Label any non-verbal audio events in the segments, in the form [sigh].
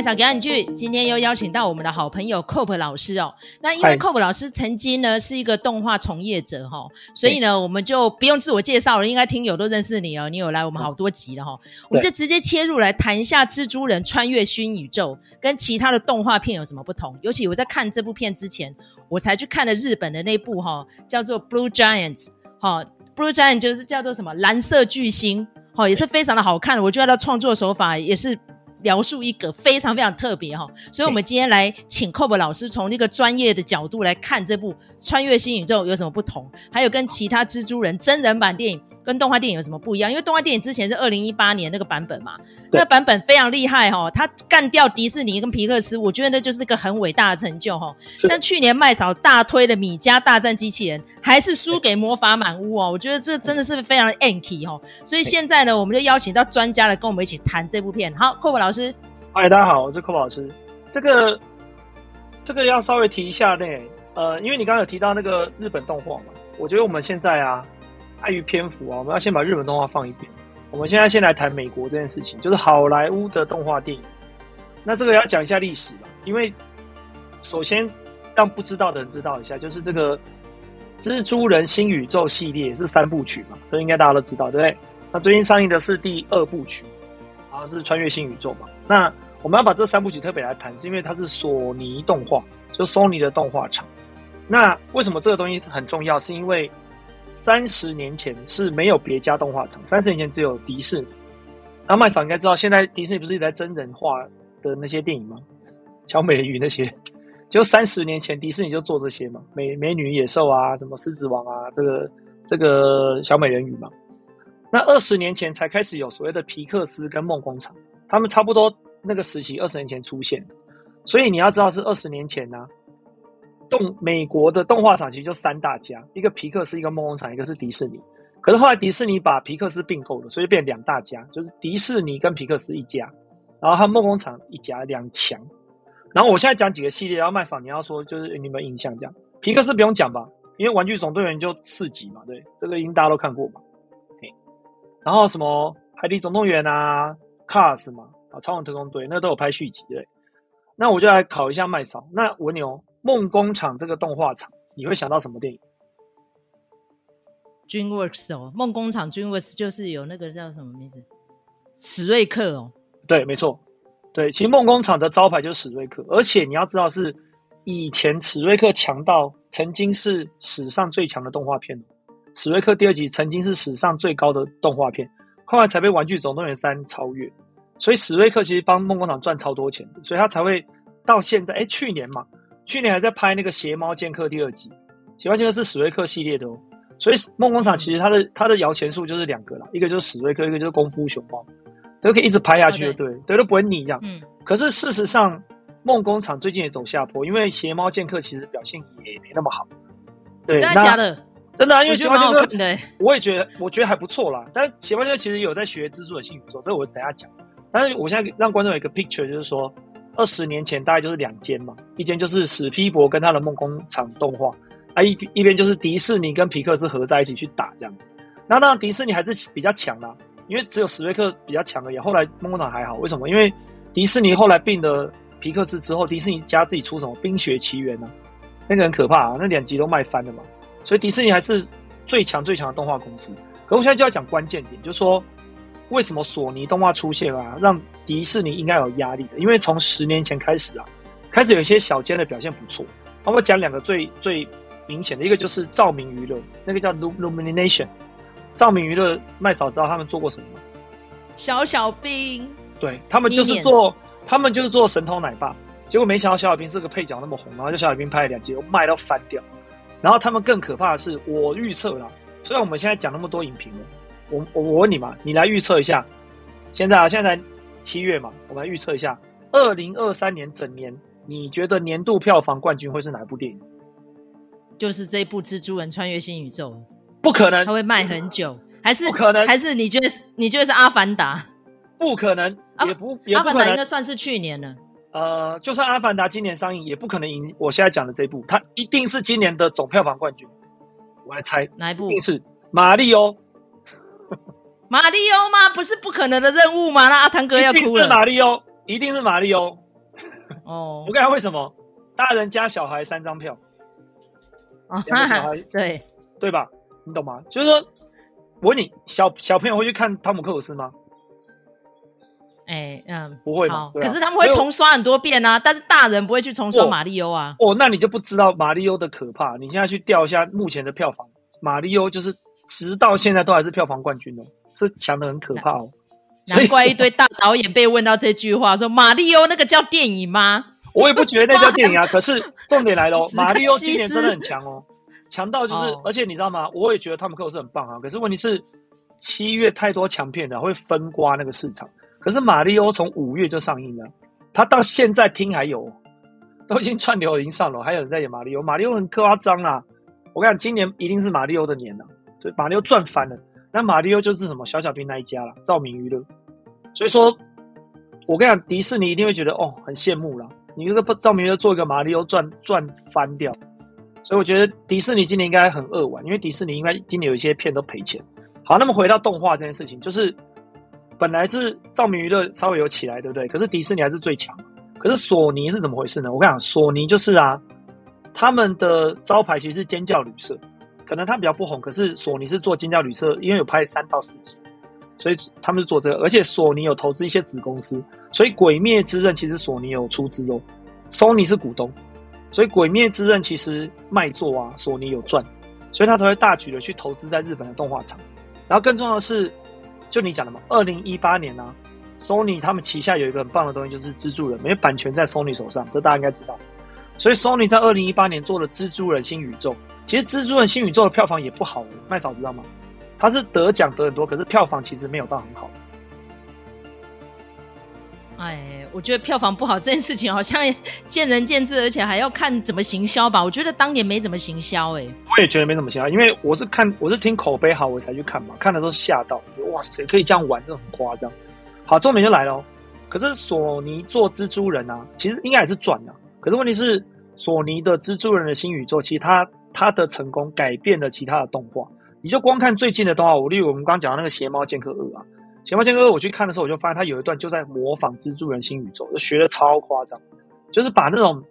麦嫂给你去，今天又邀请到我们的好朋友 Cope 老师哦。那因为 Cope 老师曾经呢是一个动画从业者哈、哦，所以呢我们就不用自我介绍了，应该听友都认识你哦。你有来我们好多集了哈、哦，我们就直接切入来谈一下《蜘蛛人穿越新宇宙》跟其他的动画片有什么不同。尤其我在看这部片之前，我才去看了日本的那部哈、哦，叫做 Blue Giant 哈、哦、，Blue Giant 就是叫做什么蓝色巨星，哈、哦，也是非常的好看。我觉得他的创作手法也是。描述一个非常非常特别哈，所以我们今天来请 Cope 老师从那个专业的角度来看这部《穿越新宇宙》有什么不同，还有跟其他蜘蛛人真人版电影跟动画电影有什么不一样？因为动画电影之前是二零一八年那个版本嘛，那个版本非常厉害哈，他干掉迪士尼跟皮克斯，我觉得那就是一个很伟大的成就哈。像去年麦草大推的《米家大战机器人》，还是输给《魔法满屋》哦，我觉得这真的是非常的 anky 哈。所以现在呢，我们就邀请到专家来跟我们一起谈这部片。好，Cope 老师。嗨，大家好，我是 Cope 老师。这个这个要稍微提一下呢，呃，因为你刚刚有提到那个日本动画嘛，我觉得我们现在啊，碍于篇幅啊，我们要先把日本动画放一边。我们现在先来谈美国这件事情，就是好莱坞的动画电影。那这个要讲一下历史吧，因为首先让不知道的人知道一下，就是这个《蜘蛛人新宇宙》系列是三部曲嘛，这应该大家都知道，对不对？那最近上映的是第二部曲。是穿越新宇宙嘛？那我们要把这三部曲特别来谈，是因为它是索尼动画，就索尼的动画厂。那为什么这个东西很重要？是因为三十年前是没有别家动画厂，三十年前只有迪士尼。然后麦嫂应该知道，现在迪士尼不是一直在真人化的那些电影吗？小美人鱼那些，就三十年前迪士尼就做这些嘛，美美女野兽啊，什么狮子王啊，这个这个小美人鱼嘛。那二十年前才开始有所谓的皮克斯跟梦工厂，他们差不多那个时期二十年前出现，所以你要知道是二十年前呢、动美国的动画厂其实就三大家，一个皮克斯，一个梦工厂，一个是迪士尼。可是后来迪士尼把皮克斯并购了，所以变两大家，就是迪士尼跟皮克斯一家，然后还有梦工厂一家两强。然后我现在讲几个系列，然后麦嫂你要说就是你们印象这样，皮克斯不用讲吧，因为玩具总动员就四集嘛，对，这个应该大家都看过嘛。然后什么《海底总动员》啊，《Cars》嘛，啊，《超人特工队》那都有拍续集对。那我就来考一下麦嫂。那我问你哦，梦工厂这个动画厂，你会想到什么电影？DreamWorks 哦，梦工厂 DreamWorks 就是有那个叫什么名字？史瑞克哦。对，没错。对，其实梦工厂的招牌就是史瑞克，而且你要知道是以前史瑞克强到曾经是史上最强的动画片。史瑞克第二集曾经是史上最高的动画片，后来才被《玩具总动员三》超越。所以史瑞克其实帮梦工厂赚超多钱的，所以他才会到现在。哎，去年嘛，去年还在拍那个《邪猫剑客》第二集，《邪猫剑客》是史瑞克系列的哦。所以梦工厂其实它的它的摇钱树就是两个啦，一个就是史瑞克，一个就是功夫熊猫，都可以一直拍下去的，对对，都不会腻这样。嗯。可是事实上，梦工厂最近也走下坡，因为《邪猫剑客》其实表现也没那么好。对，真的假的？真的啊，因为《邪猫剑客》我也觉得，我觉得还不错啦。但《邪猫剑客》其实有在学蜘蛛的性宇宙，这我等一下讲。但是我现在让观众有一个 picture，就是说，二十年前大概就是两间嘛，一间就是史皮伯跟他的梦工厂动画，啊一一边就是迪士尼跟皮克斯合在一起去打这样子。那当然迪士尼还是比较强啦，因为只有史瑞克比较强而已。后来梦工厂还好，为什么？因为迪士尼后来并了皮克斯之后，迪士尼家自己出什么《冰雪奇缘》呢？那个很可怕啊，那两集都卖翻了嘛。所以迪士尼还是最强最强的动画公司。可我现在就要讲关键点，就是说为什么索尼动画出现啊，让迪士尼应该有压力的？因为从十年前开始啊，开始有一些小间的表现不错。那我们讲两个最最明显的，一个就是照明娱乐，那个叫 Illumination。照明娱乐，麦嫂知道他们做过什么吗？小小兵。对，他们就是做，他们就是做神偷奶爸。结果没想到小小兵是个配角那么红，然后就小小兵拍了两集，卖到翻掉。然后他们更可怕的是，我预测了。虽然我们现在讲那么多影评了，我我我问你嘛，你来预测一下。现在啊，现在才七月嘛，我们来预测一下，二零二三年整年，你觉得年度票房冠军会是哪一部电影？就是这一部《蜘蛛人穿越新宇宙》。不可能，它会卖很久，还是不可能？还是你觉得是？你觉得是《阿凡达》？不可能，也不，也不可能。阿凡达应该算是去年了。呃，就算《阿凡达》今年上映，也不可能赢我现在讲的这部，它一定是今年的总票房冠军。我来猜哪一部？一定是《马力欧》。马里欧吗？不是不可能的任务吗？那阿汤哥要哭了。一定是马里欧，一定是马里欧。哦，[laughs] 我跟你讲为什么？大人加小孩三张票，两个小孩 [laughs] 对对吧？你懂吗？就是说，我问你，小小朋友会去看汤姆克鲁斯吗？哎，嗯，不会嘛。可是他们会重刷很多遍啊，但是大人不会去重刷马里欧啊。哦，那你就不知道马里欧的可怕。你现在去调一下目前的票房，马里欧就是直到现在都还是票房冠军哦，是强的很可怕哦。难怪一堆大导演被问到这句话，说 [laughs] 马里奥那个叫电影吗？我也不觉得那叫电影啊。[laughs] 可是重点来了，哦 [laughs] 马里奥今年真的很强哦，强到就是，而且你知道吗？我也觉得汤姆克鲁斯很棒啊。可是问题是，七月太多强片了，会分刮那个市场。可是马里奥从五月就上映了，他到现在听还有，都已经串流已经上了，还有人在演马里奥。马里奥很夸张啊！我跟你讲，今年一定是马里奥的年了，所以马里奥赚翻了。那马里欧就是什么小小兵那一家了，照明娱乐。所以说，我跟你讲，迪士尼一定会觉得哦，很羡慕啦。你这个照明娱乐做一个马里欧赚赚翻掉。所以我觉得迪士尼今年应该很扼腕，因为迪士尼应该今年有一些片都赔钱。好，那么回到动画这件事情，就是。本来是照明娱乐稍微有起来，对不对？可是迪士尼还是最强。可是索尼是怎么回事呢？我跟你讲，索尼就是啊，他们的招牌其实是尖叫旅社，可能他比较不红。可是索尼是做金雕旅社，因为有拍三到四集，所以他们是做这个。而且索尼有投资一些子公司，所以《鬼灭之刃》其实索尼有出资哦，Sony 是股东，所以《鬼灭之刃》其实卖座啊，索尼有赚，所以他才会大举的去投资在日本的动画厂。然后更重要的是。就你讲的嘛，二零一八年啊，Sony 他们旗下有一个很棒的东西，就是蜘蛛人，没有版权在 Sony 手上，这大家应该知道。所以 Sony 在二零一八年做了蜘蛛人新宇宙，其实蜘蛛人新宇宙的票房也不好，麦嫂知道吗？他是得奖得很多，可是票房其实没有到很好。哎，我觉得票房不好这件事情好像见仁见智，而且还要看怎么行销吧。我觉得当年没怎么行销，哎，我也觉得没怎么行销，因为我是看我是听口碑好我才去看嘛，看的都吓到，哇塞，可以这样玩，这很夸张。好，重点就来了，可是索尼做蜘蛛人啊，其实应该也是赚的。可是问题是，索尼的蜘蛛人的新宇宙，其实它他的成功改变了其他的动画。你就光看最近的动画，我例如我们刚刚讲的那个邪猫剑客二啊。《邪猫剑客二》我去看的时候，我就发现他有一段就在模仿蜘蛛人新宇宙，就学的超夸张，就是把那种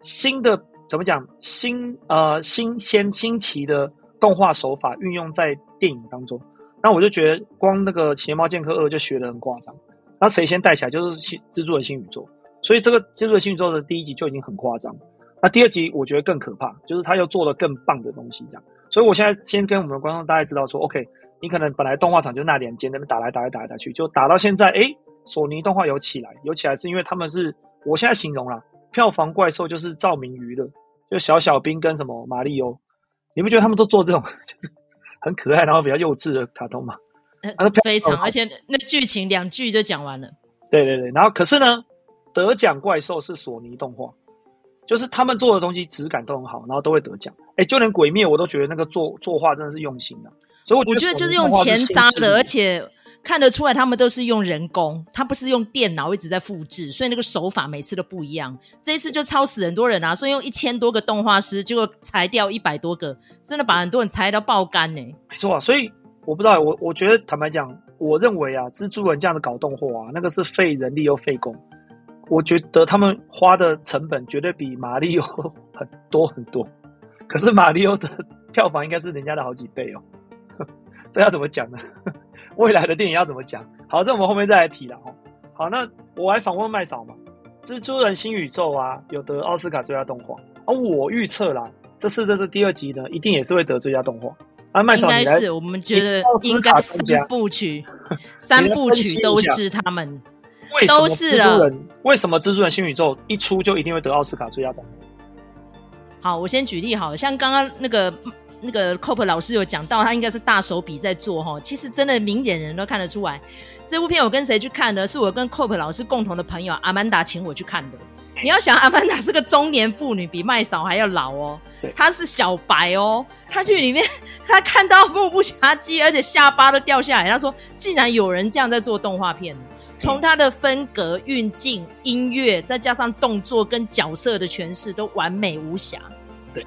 新的怎么讲新呃新鲜新奇的动画手法运用在电影当中。那我就觉得光那个《邪猫剑客二》就学的很夸张。那谁先带起来就是蜘蛛人新宇宙，所以这个蜘蛛人新宇宙的第一集就已经很夸张了。那第二集我觉得更可怕，就是他又做了更棒的东西这样。所以我现在先跟我们的观众大家知道说，OK。你可能本来动画厂就那两间，那边打来打来打来打去，就打到现在，哎，索尼动画有起来，有起来是因为他们是，我现在形容啦，票房怪兽就是照明娱乐，就小小兵跟什么马里欧，你不觉得他们都做这种 [laughs] 就是很可爱然后比较幼稚的卡通吗？呃，非常，而且那剧情两句就讲完了。对对对，然后可是呢，得奖怪兽是索尼动画，就是他们做的东西质感都很好，然后都会得奖。哎，就连鬼灭我都觉得那个作作画真的是用心的。所以我觉，得就是用钱砸的，而且看得出来他们都是用人工，他不是用电脑一直在复制，所以那个手法每次都不一样。这一次就超死很多人啊，所以用一千多个动画师，结果裁掉一百多个，真的把很多人裁到爆肝呢。没错啊，所以我不知道，我我觉得坦白讲，我认为啊，蜘蛛人这样的搞动画啊，那个是费人力又费工，我觉得他们花的成本绝对比马里奥 [laughs] 很多很多，可是马里奥的票房应该是人家的好几倍哦。[laughs] 这要怎么讲呢？[laughs] 未来的电影要怎么讲？好，这我们后面再来提了哦。好，那我来访问麦嫂嘛。蜘蛛人新宇宙啊，有得奥斯卡最佳动画，而、啊、我预测啦，这次这是第二集呢，一定也是会得最佳动画。啊，麦嫂，应该是我们觉得应该三部曲，三部曲都是他们，都是了。为什么蜘蛛人新宇宙一出就一定会得奥斯卡最佳导演？好，我先举例好了，像刚刚那个。那个 Cope 老师有讲到，他应该是大手笔在做哈。其实真的明眼人都看得出来，这部片我跟谁去看呢？是我跟 Cope 老师共同的朋友阿曼达请我去看的。你要想，阿曼达是个中年妇女，比麦嫂还要老哦。她是小白哦，她去里面，[laughs] 她看到目不暇接，而且下巴都掉下来。她说：“竟然有人这样在做动画片，从她的分格、运镜、音乐，再加上动作跟角色的诠释，都完美无瑕。”对。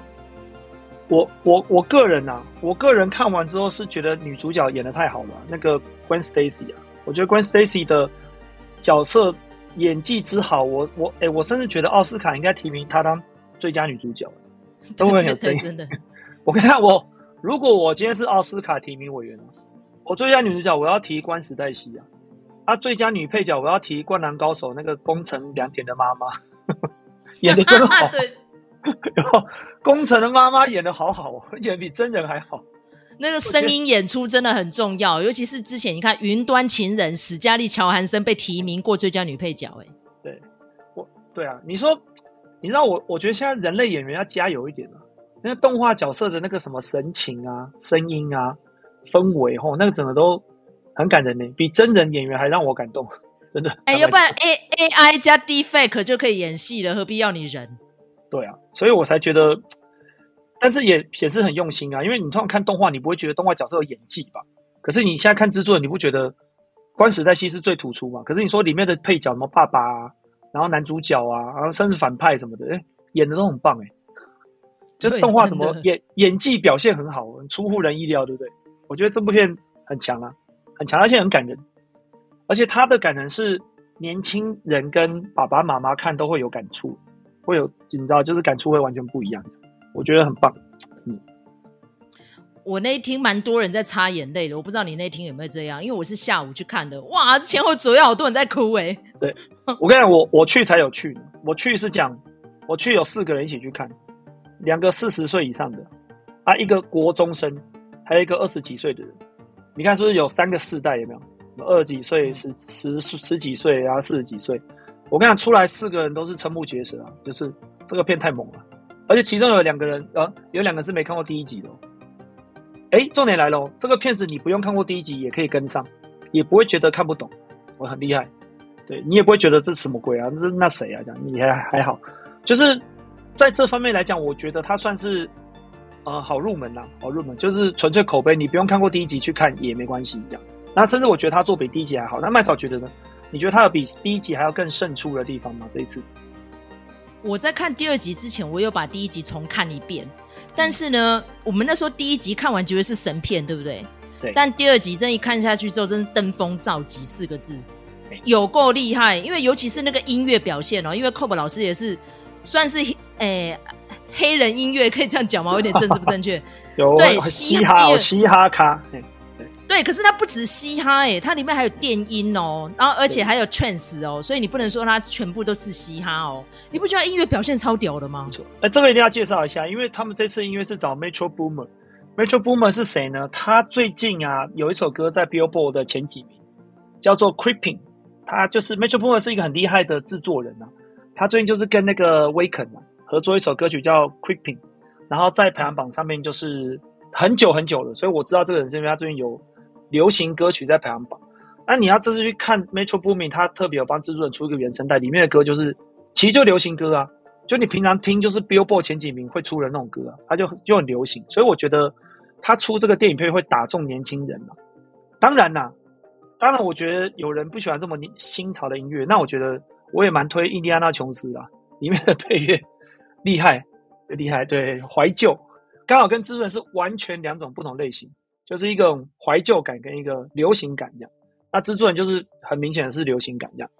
我我我个人呐、啊，我个人看完之后是觉得女主角演的太好了，那个 Gwen Stacy 啊，我觉得 Gwen Stacy 的角色演技之好，我我哎、欸，我甚至觉得奥斯卡应该提名她当最佳女主角，都会很有争议。真的，[laughs] 我跟你看，我如果我今天是奥斯卡提名委员，我最佳女主角我要提关时代西啊，啊，最佳女配角我要提《灌篮高手》那个宫城良田的妈妈，[laughs] 演的真好。[laughs] 对，[laughs] 然后宫城的妈妈演的好好哦，演的比真人还好。那个声音演出真的很重要，尤其是之前你看《云端情人》，史嘉丽·乔韩森被提名过最佳女配角，哎，对，我，对啊，你说，你知道我，我觉得现在人类演员要加油一点了，那个动画角色的那个什么神情啊、声音啊、氛围，吼，那个整个都很感人呢，比真人演员还让我感动，[laughs] 真的。哎，要不然 A A I 加 Deepfake 就可以演戏了，何必要你人？对啊，所以我才觉得。[tsk] 但是也显示很用心啊，因为你通常看动画，你不会觉得动画角色有演技吧？可是你现在看制作人，你不觉得关时代西是最突出吗？可是你说里面的配角什么爸爸啊，然后男主角啊，然后甚至反派什么的，哎，演的都很棒哎。就动画怎么演演技表现很好，很出乎人意料，对不对？我觉得这部片很强啊，很强，而且很感人。而且他的感人是年轻人跟爸爸妈妈看都会有感触，会有你知道，就是感触会完全不一样的。我觉得很棒，嗯，我那一听蛮多人在擦眼泪的，我不知道你那一听有没有这样，因为我是下午去看的，哇，前后左右好多人在哭哎。对，我跟你讲，我我去才有去，我去是讲，我去有四个人一起去看，两个四十岁以上的，啊，一个国中生，还有一个二十几岁的人，你看是不是有三个世代？有没有？二十几岁、十十十几岁，然后四十几岁，我跟你讲，出来四个人都是瞠目结舌啊，就是这个片太猛了。而且其中有两个人，呃，有两个是没看过第一集的。哎，重点来了，这个片子你不用看过第一集也可以跟上，也不会觉得看不懂。我很厉害，对你也不会觉得这什么鬼啊？这那谁啊？这样你还还好，就是在这方面来讲，我觉得他算是呃好入门呐，好入门，就是纯粹口碑，你不用看过第一集去看也没关系。这样，那甚至我觉得他做比第一集还好。那麦草觉得呢？你觉得他有比第一集还要更胜出的地方吗？这一次？我在看第二集之前，我有把第一集重看一遍。但是呢，我们那时候第一集看完觉得是神片，对不对？对。但第二集真一看下去之后，真是登峰造极四个字，有够厉害。因为尤其是那个音乐表现哦，因为 Cob 老师也是算是诶、欸、黑人音乐，可以这样讲吗？有点政治不正确。[laughs] 有对嘻哈，嘻哈咖。对，可是它不止嘻哈诶，它里面还有电音哦，然后而且还有 trance 哦，所以你不能说它全部都是嘻哈哦。你不觉得音乐表现超屌的吗？没错，哎，这个一定要介绍一下，因为他们这次音乐是找 Metro Boomer。Metro Boomer 是谁呢？他最近啊有一首歌在 Billboard 的前几名，叫做 Creeping。他就是 Metro Boomer 是一个很厉害的制作人啊。他最近就是跟那个 Weeknd 啊合作一首歌曲叫 Creeping，然后在排行榜上面就是很久很久了，所以我知道这个人是因为他最近有。流行歌曲在排行榜，那你要这次去看 Metro Boomin，他特别有帮制作人出一个原声带，里面的歌就是其实就流行歌啊，就你平常听就是 Billboard 前几名会出的那种歌啊，他就就很流行，所以我觉得他出这个电影配乐会打中年轻人嘛。当然啦，当然我觉得有人不喜欢这么新潮的音乐，那我觉得我也蛮推印第安纳琼斯的，里面的配乐厉害，厉害，对，怀旧，刚好跟蜘蛛人是完全两种不同类型。就是一个怀旧感跟一个流行感这样，那蜘蛛人就是很明显的是流行感这样，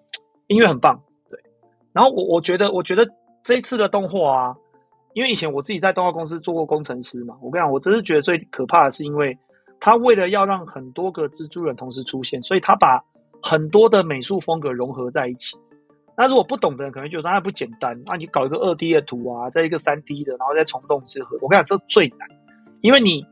音乐很棒，对。然后我我觉得，我觉得这一次的动画啊，因为以前我自己在动画公司做过工程师嘛，我跟你讲，我真是觉得最可怕的是，因为他为了要让很多个蜘蛛人同时出现，所以他把很多的美术风格融合在一起。那如果不懂的人可能觉得那不简单，那你搞一个二 D 的图啊，再一个三 D 的，然后再虫洞之合，我跟你讲，这最难，因为你。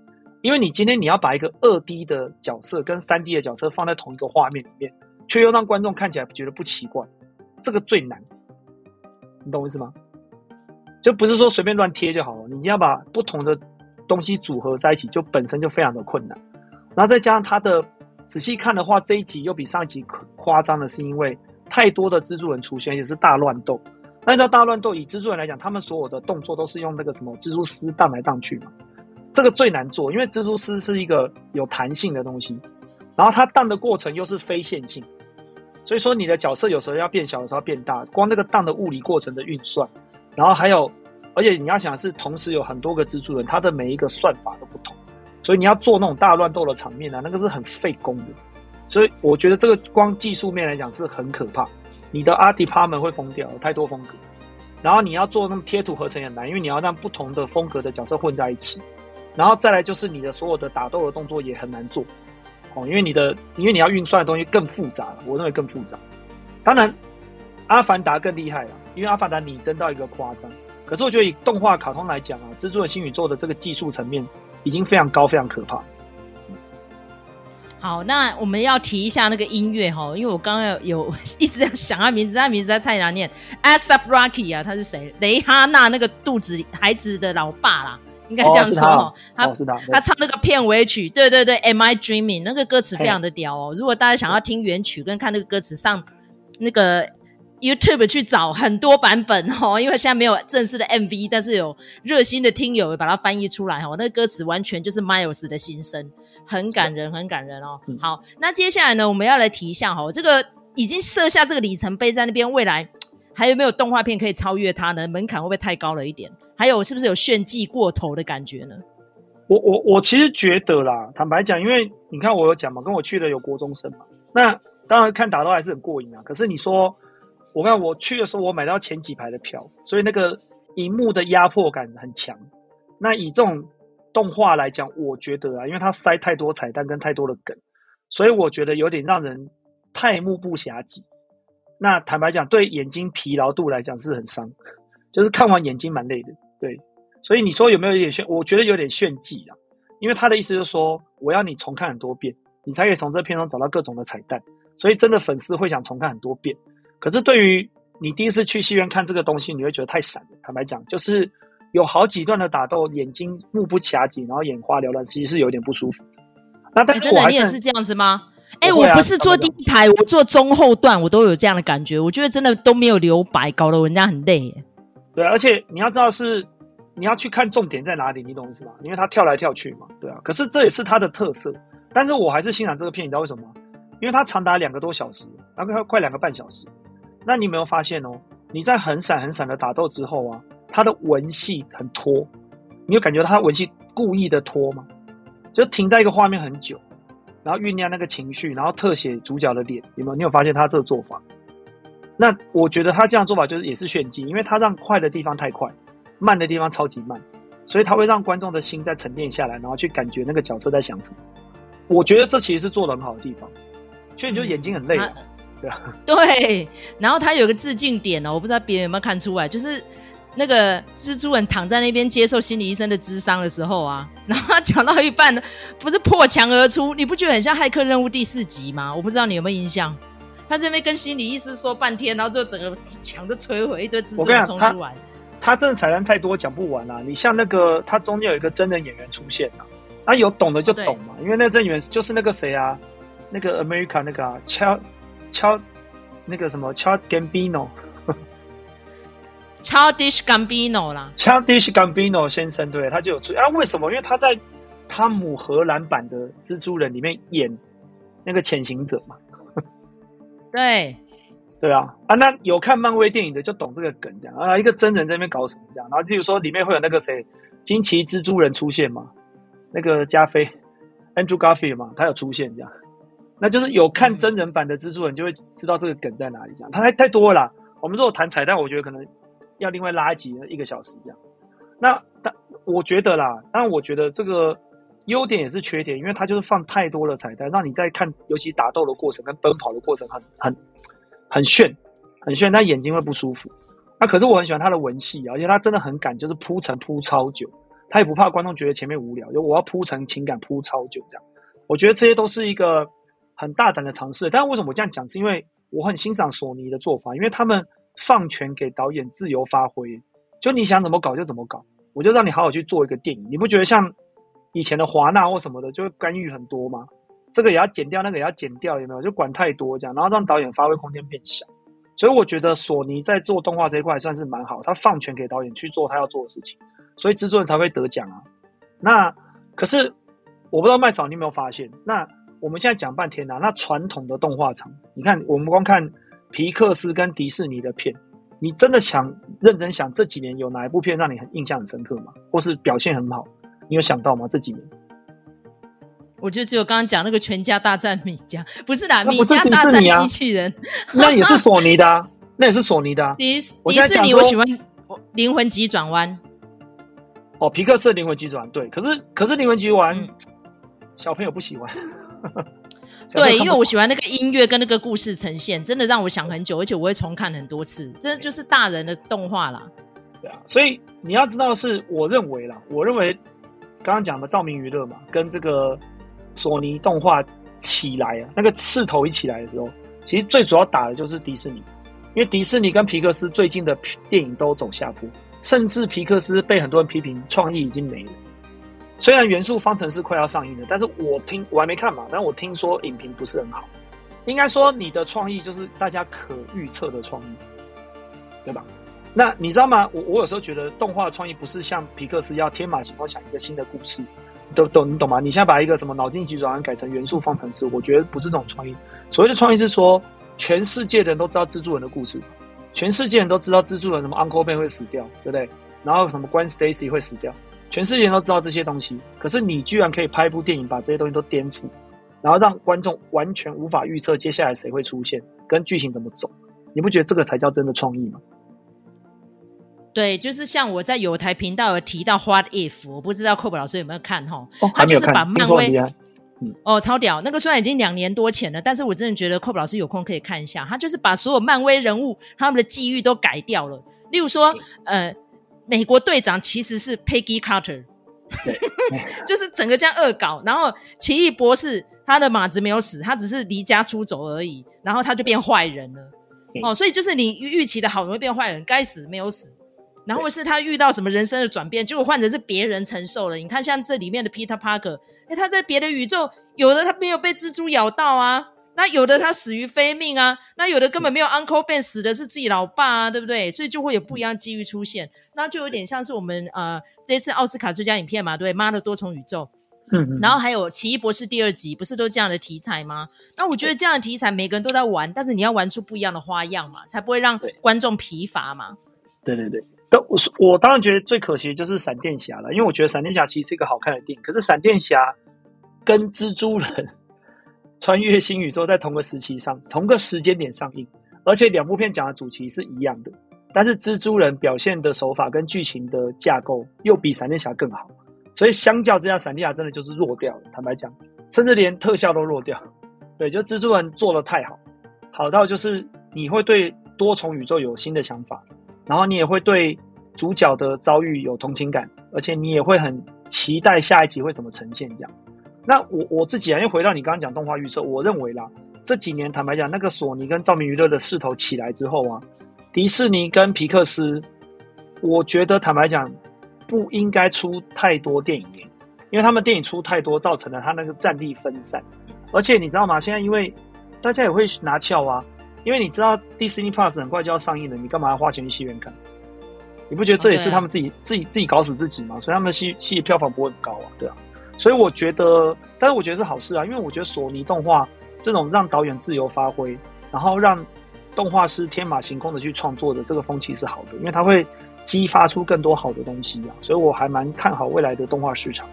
因为你今天你要把一个二 D 的角色跟三 D 的角色放在同一个画面里面，却又让观众看起来觉得不奇怪，这个最难。你懂我意思吗？就不是说随便乱贴就好了，你要把不同的东西组合在一起，就本身就非常的困难。然后再加上它的仔细看的话，这一集又比上一集夸张的是，因为太多的蜘蛛人出现，也是大乱斗。那你知道大乱斗以蜘蛛人来讲，他们所有的动作都是用那个什么蜘蛛丝荡来荡去嘛。这个最难做，因为蜘蛛丝是一个有弹性的东西，然后它荡的过程又是非线性，所以说你的角色有时候要变小，有时候变大，光那个荡的物理过程的运算，然后还有，而且你要想是同时有很多个蜘蛛人，它的每一个算法都不同，所以你要做那种大乱斗的场面啊，那个是很费工的。所以我觉得这个光技术面来讲是很可怕。你的 art department 会疯掉，太多风格，然后你要做那么贴图合成也难，因为你要让不同的风格的角色混在一起。然后再来就是你的所有的打斗的动作也很难做，哦，因为你的因为你要运算的东西更复杂了，我认为更复杂。当然，阿凡达更厉害了，因为阿凡达拟真到一个夸张。可是我觉得以动画卡通来讲啊，蜘蛛的新宇宙的这个技术层面已经非常高，非常可怕。好，那我们要提一下那个音乐哈，因为我刚刚有，有 [laughs] 一直在想他名字，他名字在太难念。，Asap Rocky 啊，他是谁？雷哈娜那个肚子孩子的老爸啦。应该这样说哦，他他唱那个片尾曲，对对对，Am I Dreaming？那个歌词非常的屌哦。如果大家想要听原曲跟看那个歌词，上那个 YouTube 去找很多版本哦。因为现在没有正式的 MV，但是有热心的听友把它翻译出来哦。那个歌词完全就是 Miles 的心声，很感人，很感人哦。好，那接下来呢，我们要来提一下哈，这个已经设下这个里程碑在那边，未来 [tsk] 还有没有动画片可以超越它呢？门槛会不会太高了一点？还有是不是有炫技过头的感觉呢？我我我其实觉得啦，坦白讲，因为你看我有讲嘛，跟我去的有国中生嘛，那当然看打斗还是很过瘾啊。可是你说，我看我去的时候，我买到前几排的票，所以那个荧幕的压迫感很强。那以这种动画来讲，我觉得啊，因为它塞太多彩蛋跟太多的梗，所以我觉得有点让人太目不暇接。那坦白讲，对眼睛疲劳度来讲是很伤，就是看完眼睛蛮累的。对，所以你说有没有一点炫？我觉得有点炫技啊，因为他的意思就是说，我要你重看很多遍，你才可以从这片中找到各种的彩蛋。所以真的粉丝会想重看很多遍。可是对于你第一次去戏院看这个东西，你会觉得太闪了。坦白讲，就是有好几段的打斗，眼睛目不暇接，然后眼花缭乱，其实是有点不舒服。那但是我也是这样子吗？哎、欸，我不是坐第一排，我坐中后段，我都有这样的感觉。我觉得真的都没有留白，搞得人家很累耶。对，而且你要知道是，你要去看重点在哪里，你懂意思吗？因为他跳来跳去嘛，对啊。可是这也是他的特色，但是我还是欣赏这个片，你知道为什么吗？因为它长达两个多小时，大概快两个半小时。那你有没有发现哦？你在很闪很闪的打斗之后啊，它的文戏很拖，你有感觉到它文戏故意的拖吗？就停在一个画面很久，然后酝酿那个情绪，然后特写主角的脸，有没有？你有发现他这个做法？那我觉得他这样做法就是也是炫技，因为他让快的地方太快，慢的地方超级慢，所以他会让观众的心再沉淀下来，然后去感觉那个角色在想什么。我觉得这其实是做得很好的地方，所以你就眼睛很累，嗯、[laughs] 对然后他有个致敬点哦，我不知道别人有没有看出来，就是那个蜘蛛人躺在那边接受心理医生的咨商的时候啊，然后他讲到一半呢，不是破墙而出，你不觉得很像骇客任务第四集吗？我不知道你有没有印象。他这边跟心理医师说半天，然后就整个墙都摧毁，一堆蜘蛛人冲出来。他真的彩蛋太多，讲不完啊！你像那个，他中间有一个真人演员出现啊，他有懂的就懂嘛，因为那个真人演员就是那个谁啊，那个 America 那个啊，乔乔那个什么敲 Gambino，Childish Gambino 啦，Childish Gambino 先生，对，他就有出啊？为什么？因为他在汤姆荷兰版的蜘蛛人里面演那个潜行者嘛。[laughs] 对，[laughs] 对啊，啊，那有看漫威电影的就懂这个梗，这样啊，一个真人在那边搞什么这样，然后譬如说里面会有那个谁，惊奇蜘蛛人出现嘛，那个加菲，[laughs] Andrew Garfield 嘛，他有出现这样，那就是有看真人版的蜘蛛人就会知道这个梗在哪里这样，他太太多了啦，我们如果谈彩蛋，我觉得可能要另外拉一集一个小时这样，那但我觉得啦，当然我觉得这个。优点也是缺点，因为它就是放太多的彩蛋，让你在看，尤其打斗的过程跟奔跑的过程很很很炫，很炫，但眼睛会不舒服。那可是我很喜欢他的文戏啊，而且他真的很敢，就是铺陈铺超久，他也不怕观众觉得前面无聊，就我要铺陈情感铺超久这样。我觉得这些都是一个很大胆的尝试。但为什么我这样讲？是因为我很欣赏索尼的做法，因为他们放权给导演自由发挥，就你想怎么搞就怎么搞，我就让你好好去做一个电影。你不觉得像？以前的华纳或什么的，就会干预很多吗，这个也要剪掉，那个也要剪掉，有没有？就管太多这样，然后让导演发挥空间变小。所以我觉得索尼在做动画这一块算是蛮好，他放权给导演去做他要做的事情，所以制作人才会得奖啊。那可是我不知道麦嫂你有没有发现？那我们现在讲半天啊，那传统的动画厂，你看我们光看皮克斯跟迪士尼的片，你真的想认真想这几年有哪一部片让你很印象很深刻吗？或是表现很好？你有想到吗？这几年，我就只有刚刚讲那个全家大战米家，不是的，米家大战机器人，那也是索尼的啊，那也是索尼的啊。[laughs] 迪迪士尼我喜欢《灵魂急转弯》。哦，皮克斯的《灵魂急转弯》对，可是可是《灵魂急转弯》小朋友不喜欢。[laughs] 对，因为我喜欢那个音乐跟那个故事呈现，真的让我想很久，而且我会重看很多次。这就是大人的动画啦。对啊，所以你要知道的是，我认为啦，我认为刚刚讲的照明娱乐嘛，跟这个。索尼动画起来啊，那个势头一起来的时候，其实最主要打的就是迪士尼，因为迪士尼跟皮克斯最近的电影都走下坡，甚至皮克斯被很多人批评创意已经没了。虽然《元素方程式》快要上映了，但是我听我还没看嘛，但我听说影评不是很好。应该说你的创意就是大家可预测的创意，对吧？那你知道吗？我我有时候觉得动画创意不是像皮克斯要天马行空想一个新的故事。都懂你懂吗？你现在把一个什么脑筋急转弯改成元素方程式，我觉得不是这种创意。所谓的创意是说，全世界的人都知道蜘蛛人的故事，全世界人都知道蜘蛛人什么 Uncle Ben 会死掉，对不对？然后什么 Gwen Stacy 会死掉，全世界人都知道这些东西。可是你居然可以拍一部电影，把这些东西都颠覆，然后让观众完全无法预测接下来谁会出现，跟剧情怎么走。你不觉得这个才叫真的创意吗？对，就是像我在有台频道有提到《What If》，我不知道 Cob 老师有没有看哈？哦，他就是把漫威，嗯、哦，超屌！那个虽然已经两年多前了，但是我真的觉得 Cob 老师有空可以看一下。他就是把所有漫威人物他们的际遇都改掉了。例如说，呃，美国队长其实是 Peggy Carter，对，[laughs] 就是整个这样恶搞。然后奇异博士他的马子没有死，他只是离家出走而已，然后他就变坏人了。哦，所以就是你预期的好容易变坏人，该死没有死。然后是他遇到什么人生的转变，结果换成是别人承受了。你看，像这里面的 Peter Parker，哎，他在别的宇宙，有的他没有被蜘蛛咬到啊，那有的他死于非命啊，那有的根本没有 Uncle Ben 死的是自己老爸啊，对不对？所以就会有不一样的机遇出现，那就有点像是我们呃这一次奥斯卡最佳影片嘛，对，妈的多重宇宙，嗯，嗯，然后还有奇异博士第二集，不是都这样的题材吗？那我觉得这样的题材每个人都在玩，但是你要玩出不一样的花样嘛，才不会让观众疲乏嘛。对对对。但我我当然觉得最可惜的就是闪电侠了，因为我觉得闪电侠其实是一个好看的电影。可是闪电侠跟蜘蛛人穿越新宇宙在同个时期上，同个时间点上映，而且两部片讲的主题是一样的，但是蜘蛛人表现的手法跟剧情的架构又比闪电侠更好，所以相较之下，闪电侠真的就是弱掉了。坦白讲，甚至连特效都弱掉。[laughs] 对，就蜘蛛人做的太好，好到就是你会对多重宇宙有新的想法。然后你也会对主角的遭遇有同情感，而且你也会很期待下一集会怎么呈现这样。那我我自己啊，又回到你刚刚讲动画预测，我认为啦，这几年坦白讲，那个索尼跟照明娱乐的势头起来之后啊，迪士尼跟皮克斯，我觉得坦白讲不应该出太多电影，因为他们电影出太多，造成了他那个战力分散。而且你知道吗？现在因为大家也会拿翘啊。因为你知道 Disney Plus 很快就要上映了，你干嘛要花钱去戏院看？你不觉得这也是他们自己、自己自己搞死自己吗？所以他们的戏戏票房不会很高啊，对啊。所以我觉得，但是我觉得是好事啊，因为我觉得索尼动画这种让导演自由发挥，然后让动画师天马行空的去创作的这个风气是好的，因为它会激发出更多好的东西啊。所以我还蛮看好未来的动画市场，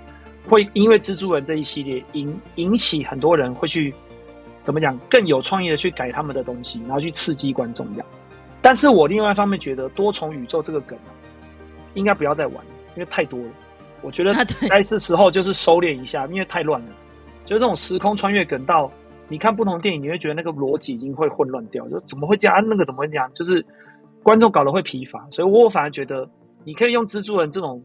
会因为蜘蛛人这一系列引引起很多人会去。怎么讲更有创意的去改他们的东西，然后去刺激观众一样。但是我另外一方面觉得多重宇宙这个梗，应该不要再玩，因为太多了。我觉得该是时候就是收敛一下，因为太乱了。就是这种时空穿越梗到你看不同电影，你会觉得那个逻辑已经会混乱掉，就怎么会这样？啊、那个怎么会这样？就是观众搞得会疲乏。所以我反而觉得你可以用蜘蛛人这种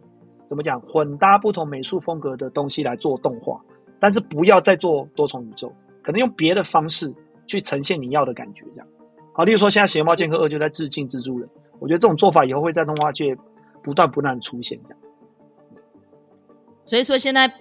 怎么讲混搭不同美术风格的东西来做动画，但是不要再做多重宇宙。可能用别的方式去呈现你要的感觉，这样好。例如说，现在《邪猫剑客二》就在致敬蜘蛛人，我觉得这种做法以后会在动画界不断不断出现，这样。所以说，现在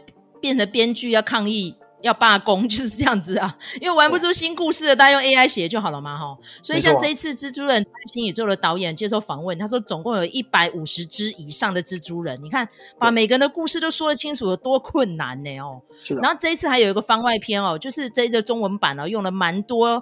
变成编剧要抗议。要罢工 [laughs] 就是这样子啊，因为玩不出新故事的，大家用 AI 写就好了嘛，哈。所以像这一次蜘蛛人新宇宙的导演接受访问，他说总共有一百五十只以上的蜘蛛人，你看把每个人的故事都说得清楚有多困难呢？哦。然后这一次还有一个番外篇哦，就是这一个中文版哦，用了蛮多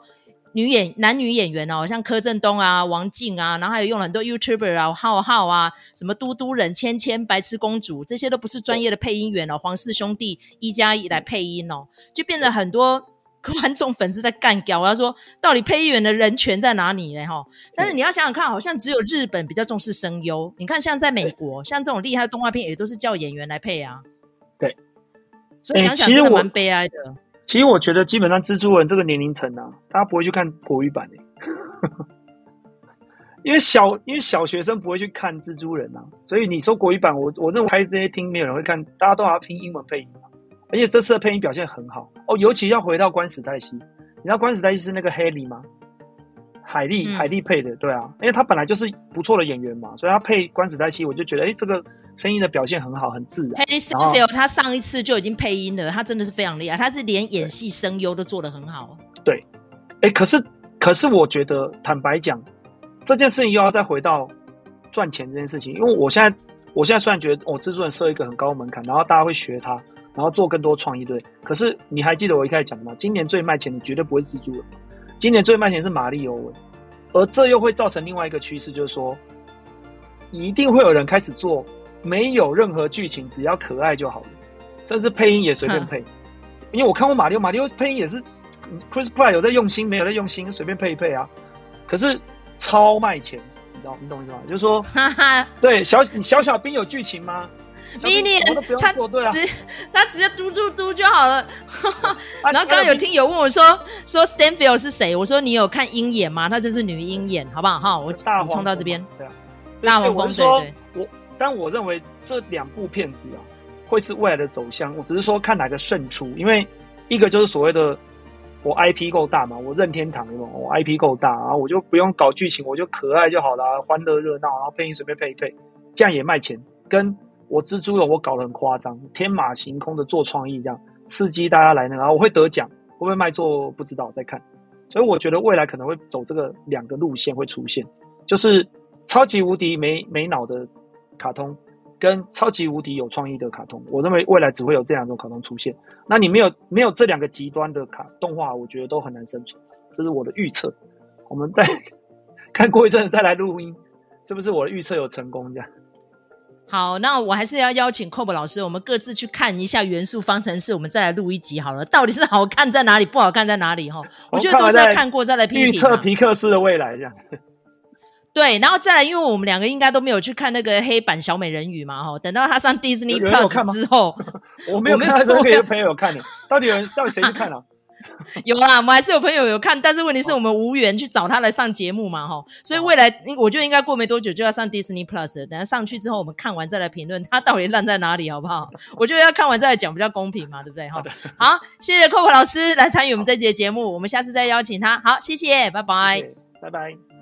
女演男女演员哦，像柯震东啊、王静啊，然后还有用了很多 YouTuber 啊、浩浩啊、什么嘟嘟人、芊芊、白痴公主，这些都不是专业的配音员哦，黄氏兄弟一加一来配音哦，就变得很多 [laughs] 观众粉丝在干掉，我要说到底配音员的人权在哪里呢？哈，但是你要想想看，好像只有日本比较重视声优，你看像在美国，像这种厉害的动画片也都是叫演员来配啊。对，所以想想真的蛮悲哀的。其实我觉得，基本上蜘蛛人这个年龄层啊，大家不会去看国语版的，[laughs] 因为小因为小学生不会去看蜘蛛人啊，所以你说国语版，我我认为开这些听没有人会看，大家都要听英文配音，而且这次的配音表现很好。哦，尤其要回到关史黛西，你知道关史黛西是那个黑莉吗？海莉海莉配的，对啊，因为他本来就是不错的演员嘛，所以他配关史黛西，我就觉得哎，这个。声音的表现很好，很自然。Hailee Steinfeld 他上一次就已经配音了，他真的是非常厉害，他是连演戏声优都做得很好。对，哎、欸，可是可是我觉得，坦白讲，这件事情又要再回到赚钱这件事情，因为我现在我现在虽然觉得我制作人设一个很高门槛，然后大家会学他，然后做更多创意，对。可是你还记得我一开始讲的吗？今年最卖钱的绝对不会蜘蛛人，今年最卖钱是玛丽欧文，而这又会造成另外一个趋势，就是说，一定会有人开始做。没有任何剧情，只要可爱就好了，甚至配音也随便配。因为我看过马里奥，马里奥配音也是 Chris Pratt 有在用心，没有在用心，随便配一配啊。可是超卖钱，你知道你懂我意思吗？就是说，对小小小兵有剧情吗？Minion 他对啊，只他直接嘟嘟嘟就好了。然后刚刚有听友问我说说 Stanfield 是谁？我说你有看鹰眼吗？他就是女鹰眼，好不好？哈，我大冲到这边，对啊，大黄蜂对对。我但我认为这两部片子啊，会是未来的走向。我只是说看哪个胜出，因为一个就是所谓的我 IP 够大嘛，我任天堂有没有？我 IP 够大，然后我就不用搞剧情，我就可爱就好了，欢乐热闹，然后配音随便配一配，这样也卖钱。跟我蜘蛛人我搞得很夸张，天马行空的做创意，这样刺激大家来那个，然后我会得奖，会不会卖座不知道，再看。所以我觉得未来可能会走这个两个路线会出现，就是超级无敌没没脑的。卡通跟超级无敌有创意的卡通，我认为未来只会有这两种卡通出现。那你没有没有这两个极端的卡动画，我觉得都很难生存。这是我的预测。我们再 [laughs] 看过一阵子再来录音，是不是我的预测有成功？这样。好，那我还是要邀请 Cob 老师，我们各自去看一下《元素方程式》，我们再来录一集好了。到底是好看在哪里，不好看在哪里？哈，我觉得都是要看过再来评。预测皮克斯的未来，这样。对，然后再来，因为我们两个应该都没有去看那个黑板小美人鱼嘛，哈，等到他上 Disney Plus 之后，[laughs] 我没有看，都可以有朋友有看的。到底有人，到底谁去看了？[laughs] 有啦，我们还是有朋友有看，但是问题是我们无缘去找他来上节目嘛，哈，所以未来我觉得应该过没多久就要上 Disney Plus，等下上去之后我们看完再来评论他到底烂在哪里，好不好？我觉得要看完再来讲比较公平嘛，对不对？哈，[laughs] 好，谢谢 Cob 老师来参与我们这节节目，我们下次再邀请他。好，谢谢，拜拜，拜拜。